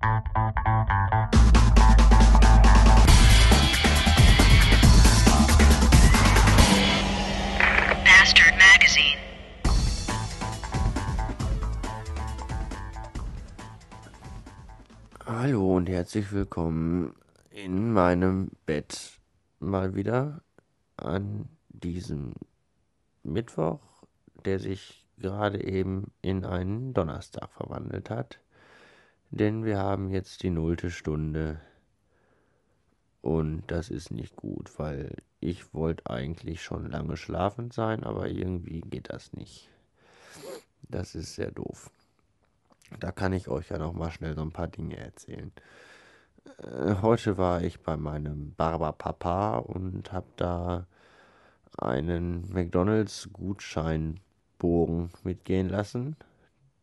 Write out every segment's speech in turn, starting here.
Bastard. Hallo und herzlich willkommen in meinem Bett mal wieder an diesem Mittwoch, der sich gerade eben in einen Donnerstag verwandelt hat. Denn wir haben jetzt die nullte Stunde und das ist nicht gut, weil ich wollte eigentlich schon lange schlafend sein, aber irgendwie geht das nicht. Das ist sehr doof. Da kann ich euch ja noch mal schnell so ein paar Dinge erzählen. Äh, heute war ich bei meinem Barberpapa und habe da einen McDonald's Gutscheinbogen mitgehen lassen,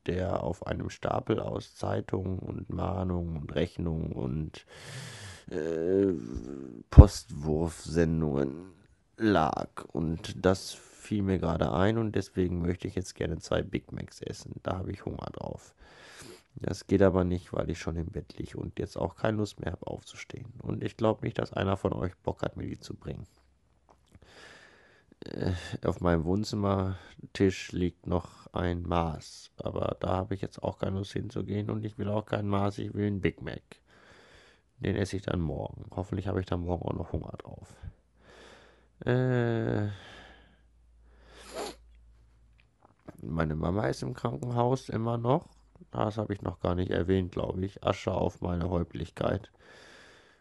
der auf einem Stapel aus Zeitungen und Mahnungen und Rechnungen und äh, Postwurfsendungen lag. Und das fiel mir gerade ein und deswegen möchte ich jetzt gerne zwei Big Macs essen. Da habe ich Hunger drauf. Das geht aber nicht, weil ich schon im Bett liege und jetzt auch keine Lust mehr habe aufzustehen. Und ich glaube nicht, dass einer von euch Bock hat, mir die zu bringen. Äh, auf meinem Wohnzimmertisch liegt noch ein Maß, aber da habe ich jetzt auch keine Lust hinzugehen und ich will auch kein Maß, ich will einen Big Mac. Den esse ich dann morgen. Hoffentlich habe ich dann morgen auch noch Hunger drauf. Äh, meine Mama ist im Krankenhaus immer noch. Das habe ich noch gar nicht erwähnt, glaube ich. Asche auf meine Häuptlichkeit.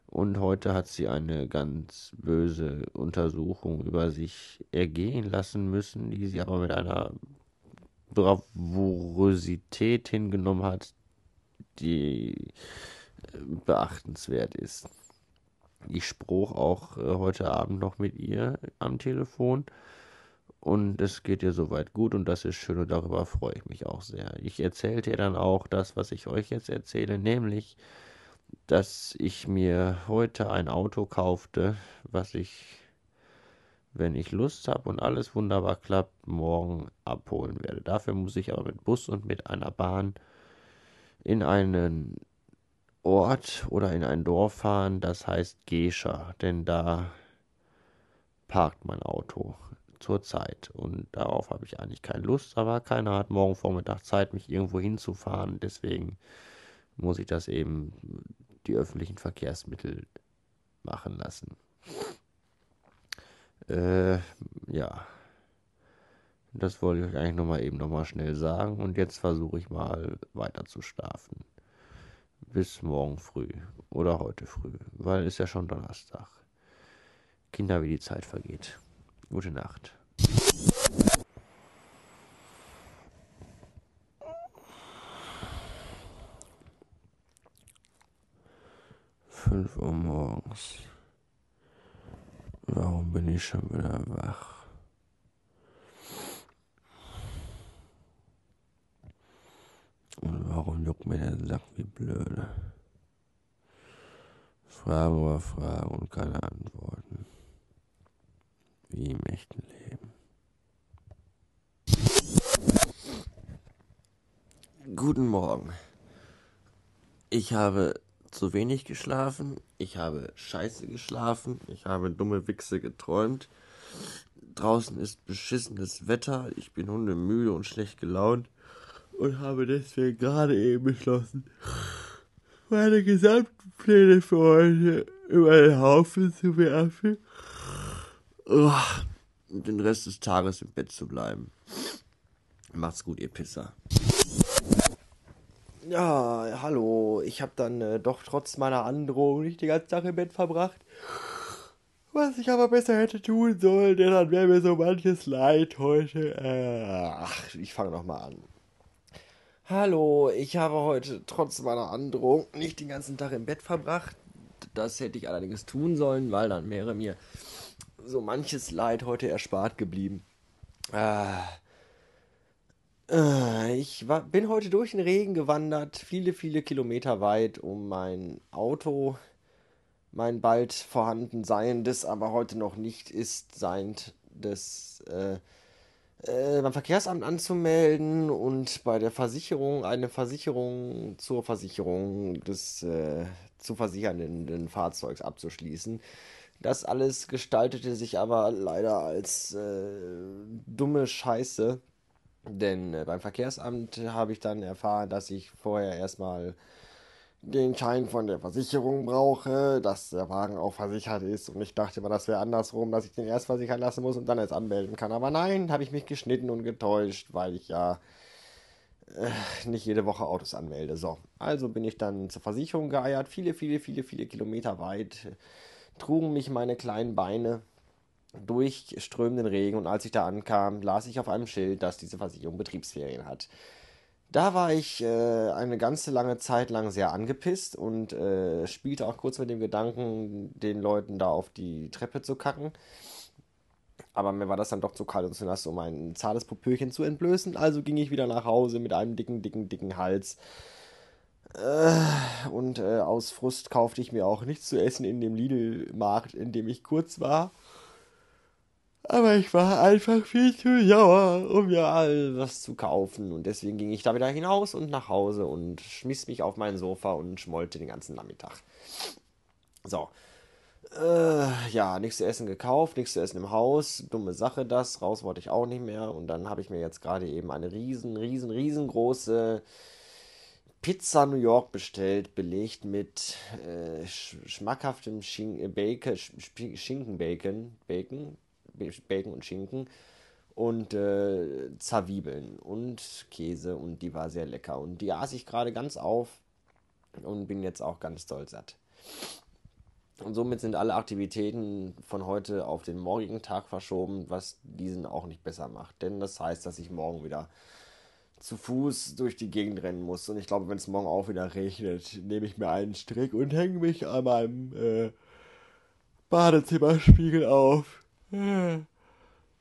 Und heute hat sie eine ganz böse Untersuchung über sich ergehen lassen müssen, die sie aber mit einer Bravourosität hingenommen hat, die äh, beachtenswert ist. Ich spruch auch äh, heute Abend noch mit ihr am Telefon und es geht ihr soweit gut und das ist schön und darüber freue ich mich auch sehr. Ich erzählte ihr dann auch das, was ich euch jetzt erzähle, nämlich, dass ich mir heute ein Auto kaufte, was ich, wenn ich Lust habe und alles wunderbar klappt, morgen abholen werde. Dafür muss ich aber mit Bus und mit einer Bahn in einen Ort oder in ein Dorf fahren, das heißt Gescher, denn da parkt mein Auto zurzeit. Und darauf habe ich eigentlich keine Lust, aber keiner hat morgen Vormittag Zeit, mich irgendwo hinzufahren. Deswegen muss ich das eben die öffentlichen Verkehrsmittel machen lassen. Äh, ja. Das wollte ich euch eigentlich nochmal eben nochmal schnell sagen. Und jetzt versuche ich mal weiter zu schlafen. Bis morgen früh oder heute früh, weil es ja schon Donnerstag. Kinder, wie die Zeit vergeht. Gute Nacht. Fünf Uhr morgens. Warum bin ich schon wieder wach? Und warum juckt mir der Sack wie blöde? Fragen über Fragen und keine Antworten. Wie im echten Leben. Guten Morgen. Ich habe zu wenig geschlafen, ich habe scheiße geschlafen, ich habe dumme Wichse geträumt. Draußen ist beschissenes Wetter, ich bin hundemüde und schlecht gelaunt und habe deswegen gerade eben beschlossen, meine gesamten Pläne für heute über den Haufen zu werfen und den Rest des Tages im Bett zu bleiben. Macht's gut, ihr Pisser. Ja, hallo. Ich habe dann äh, doch trotz meiner Androhung nicht die ganze Tag im Bett verbracht. Was ich aber besser hätte tun sollen, denn dann wäre mir so manches leid heute. Äh, ach, ich fange nochmal an. Hallo, ich habe heute trotz meiner Androhung nicht den ganzen Tag im Bett verbracht. Das hätte ich allerdings tun sollen, weil dann wäre mir so manches Leid heute erspart geblieben. Äh, äh, ich war, bin heute durch den Regen gewandert, viele, viele Kilometer weit, um mein Auto, mein bald vorhanden seiendes, aber heute noch nicht ist seiendes, äh, äh, beim Verkehrsamt anzumelden und bei der Versicherung eine Versicherung zur Versicherung des äh, zu versichernden Fahrzeugs abzuschließen. Das alles gestaltete sich aber leider als äh, dumme Scheiße, denn äh, beim Verkehrsamt habe ich dann erfahren, dass ich vorher erstmal den Schein von der Versicherung brauche, dass der Wagen auch versichert ist. Und ich dachte immer, das wäre andersrum, dass ich den erst versichern lassen muss und dann erst anmelden kann. Aber nein, habe ich mich geschnitten und getäuscht, weil ich ja äh, nicht jede Woche Autos anmelde. So, also bin ich dann zur Versicherung geeiert, viele, viele, viele, viele Kilometer weit, trugen mich meine kleinen Beine durch strömenden Regen und als ich da ankam, las ich auf einem Schild, dass diese Versicherung Betriebsferien hat. Da war ich äh, eine ganze lange Zeit lang sehr angepisst und äh, spielte auch kurz mit dem Gedanken, den Leuten da auf die Treppe zu kacken. Aber mir war das dann doch zu kalt und zu nass, um ein zahles Popöchen zu entblößen. Also ging ich wieder nach Hause mit einem dicken, dicken, dicken Hals. Äh, und äh, aus Frust kaufte ich mir auch nichts zu essen in dem Lidl-Markt, in dem ich kurz war. Aber ich war einfach viel zu sauer, um mir all was zu kaufen. Und deswegen ging ich da wieder hinaus und nach Hause und schmiss mich auf mein Sofa und schmollte den ganzen Nachmittag. So. Äh, ja, nichts zu essen gekauft, nichts zu essen im Haus. Dumme Sache das. Raus wollte ich auch nicht mehr. Und dann habe ich mir jetzt gerade eben eine riesen, riesen, riesengroße Pizza New York bestellt, belegt mit äh, schmackhaftem Schin Bacon, Schinkenbacon, Bacon, Bacon und Schinken und äh, Zwiebeln und Käse und die war sehr lecker. Und die aß ich gerade ganz auf und bin jetzt auch ganz doll satt. Und somit sind alle Aktivitäten von heute auf den morgigen Tag verschoben, was diesen auch nicht besser macht. Denn das heißt, dass ich morgen wieder zu Fuß durch die Gegend rennen muss. Und ich glaube, wenn es morgen auch wieder regnet, nehme ich mir einen Strick und hänge mich an meinem äh, Badezimmerspiegel auf.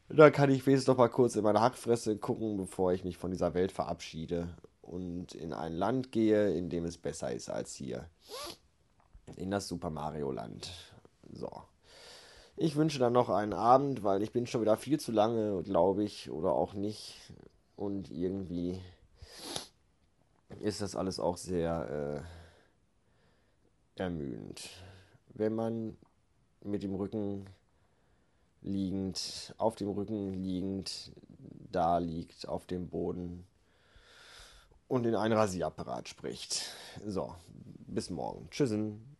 Da kann ich wenigstens noch mal kurz in meine Hackfresse gucken, bevor ich mich von dieser Welt verabschiede und in ein Land gehe, in dem es besser ist als hier. In das Super Mario Land. So. Ich wünsche dann noch einen Abend, weil ich bin schon wieder viel zu lange, glaube ich, oder auch nicht. Und irgendwie ist das alles auch sehr äh, ermüdend. Wenn man mit dem Rücken liegend, auf dem Rücken liegend, da liegt, auf dem Boden und in einen Rasierapparat spricht. So, bis morgen. Tschüssen.